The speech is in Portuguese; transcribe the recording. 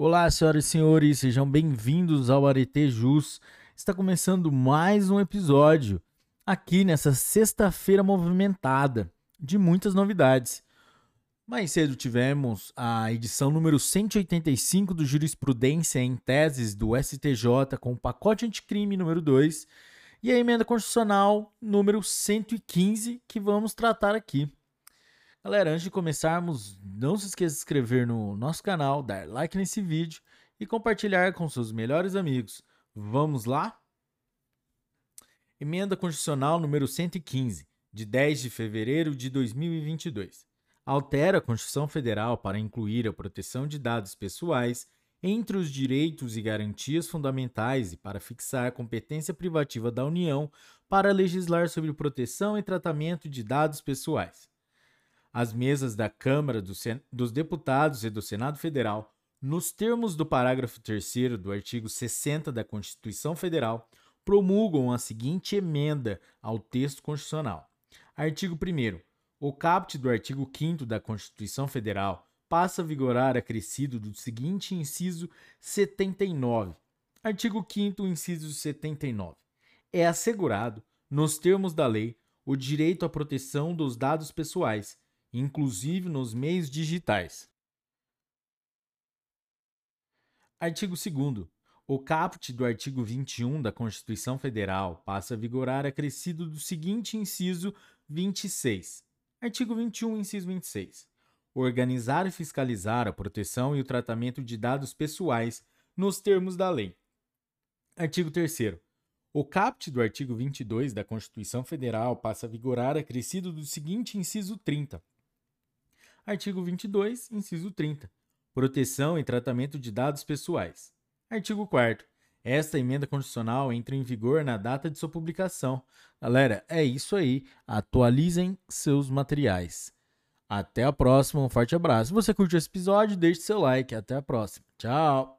Olá, senhoras e senhores, sejam bem-vindos ao Arete Jus. Está começando mais um episódio aqui nessa sexta-feira movimentada de muitas novidades. Mais cedo tivemos a edição número 185 do Jurisprudência em Teses do STJ com o pacote anticrime número 2 e a emenda constitucional número 115 que vamos tratar aqui. Galera, antes de começarmos, não se esqueça de se inscrever no nosso canal, dar like nesse vídeo e compartilhar com seus melhores amigos. Vamos lá? Emenda Constitucional número 115, de 10 de fevereiro de 2022. Altera a Constituição Federal para incluir a proteção de dados pessoais entre os direitos e garantias fundamentais e para fixar a competência privativa da União para legislar sobre proteção e tratamento de dados pessoais as mesas da Câmara dos Deputados e do Senado Federal, nos termos do parágrafo 3 do artigo 60 da Constituição Federal, promulgam a seguinte emenda ao texto constitucional. Artigo 1. O caput do artigo 5 da Constituição Federal passa a vigorar acrescido do seguinte inciso 79. Artigo 5 inciso 79. É assegurado, nos termos da lei, o direito à proteção dos dados pessoais, inclusive nos meios digitais. Artigo 2. O caput do artigo 21 da Constituição Federal passa a vigorar acrescido do seguinte inciso 26. Artigo 21, inciso 26. Organizar e fiscalizar a proteção e o tratamento de dados pessoais nos termos da lei. Artigo 3. O caput do artigo 22 da Constituição Federal passa a vigorar acrescido do seguinte inciso 30. Artigo 22, inciso 30. Proteção e tratamento de dados pessoais. Artigo 4 esta emenda constitucional entra em vigor na data de sua publicação. Galera, é isso aí. Atualizem seus materiais. Até a próxima, um forte abraço. Se você curtiu esse episódio, deixe seu like. Até a próxima. Tchau.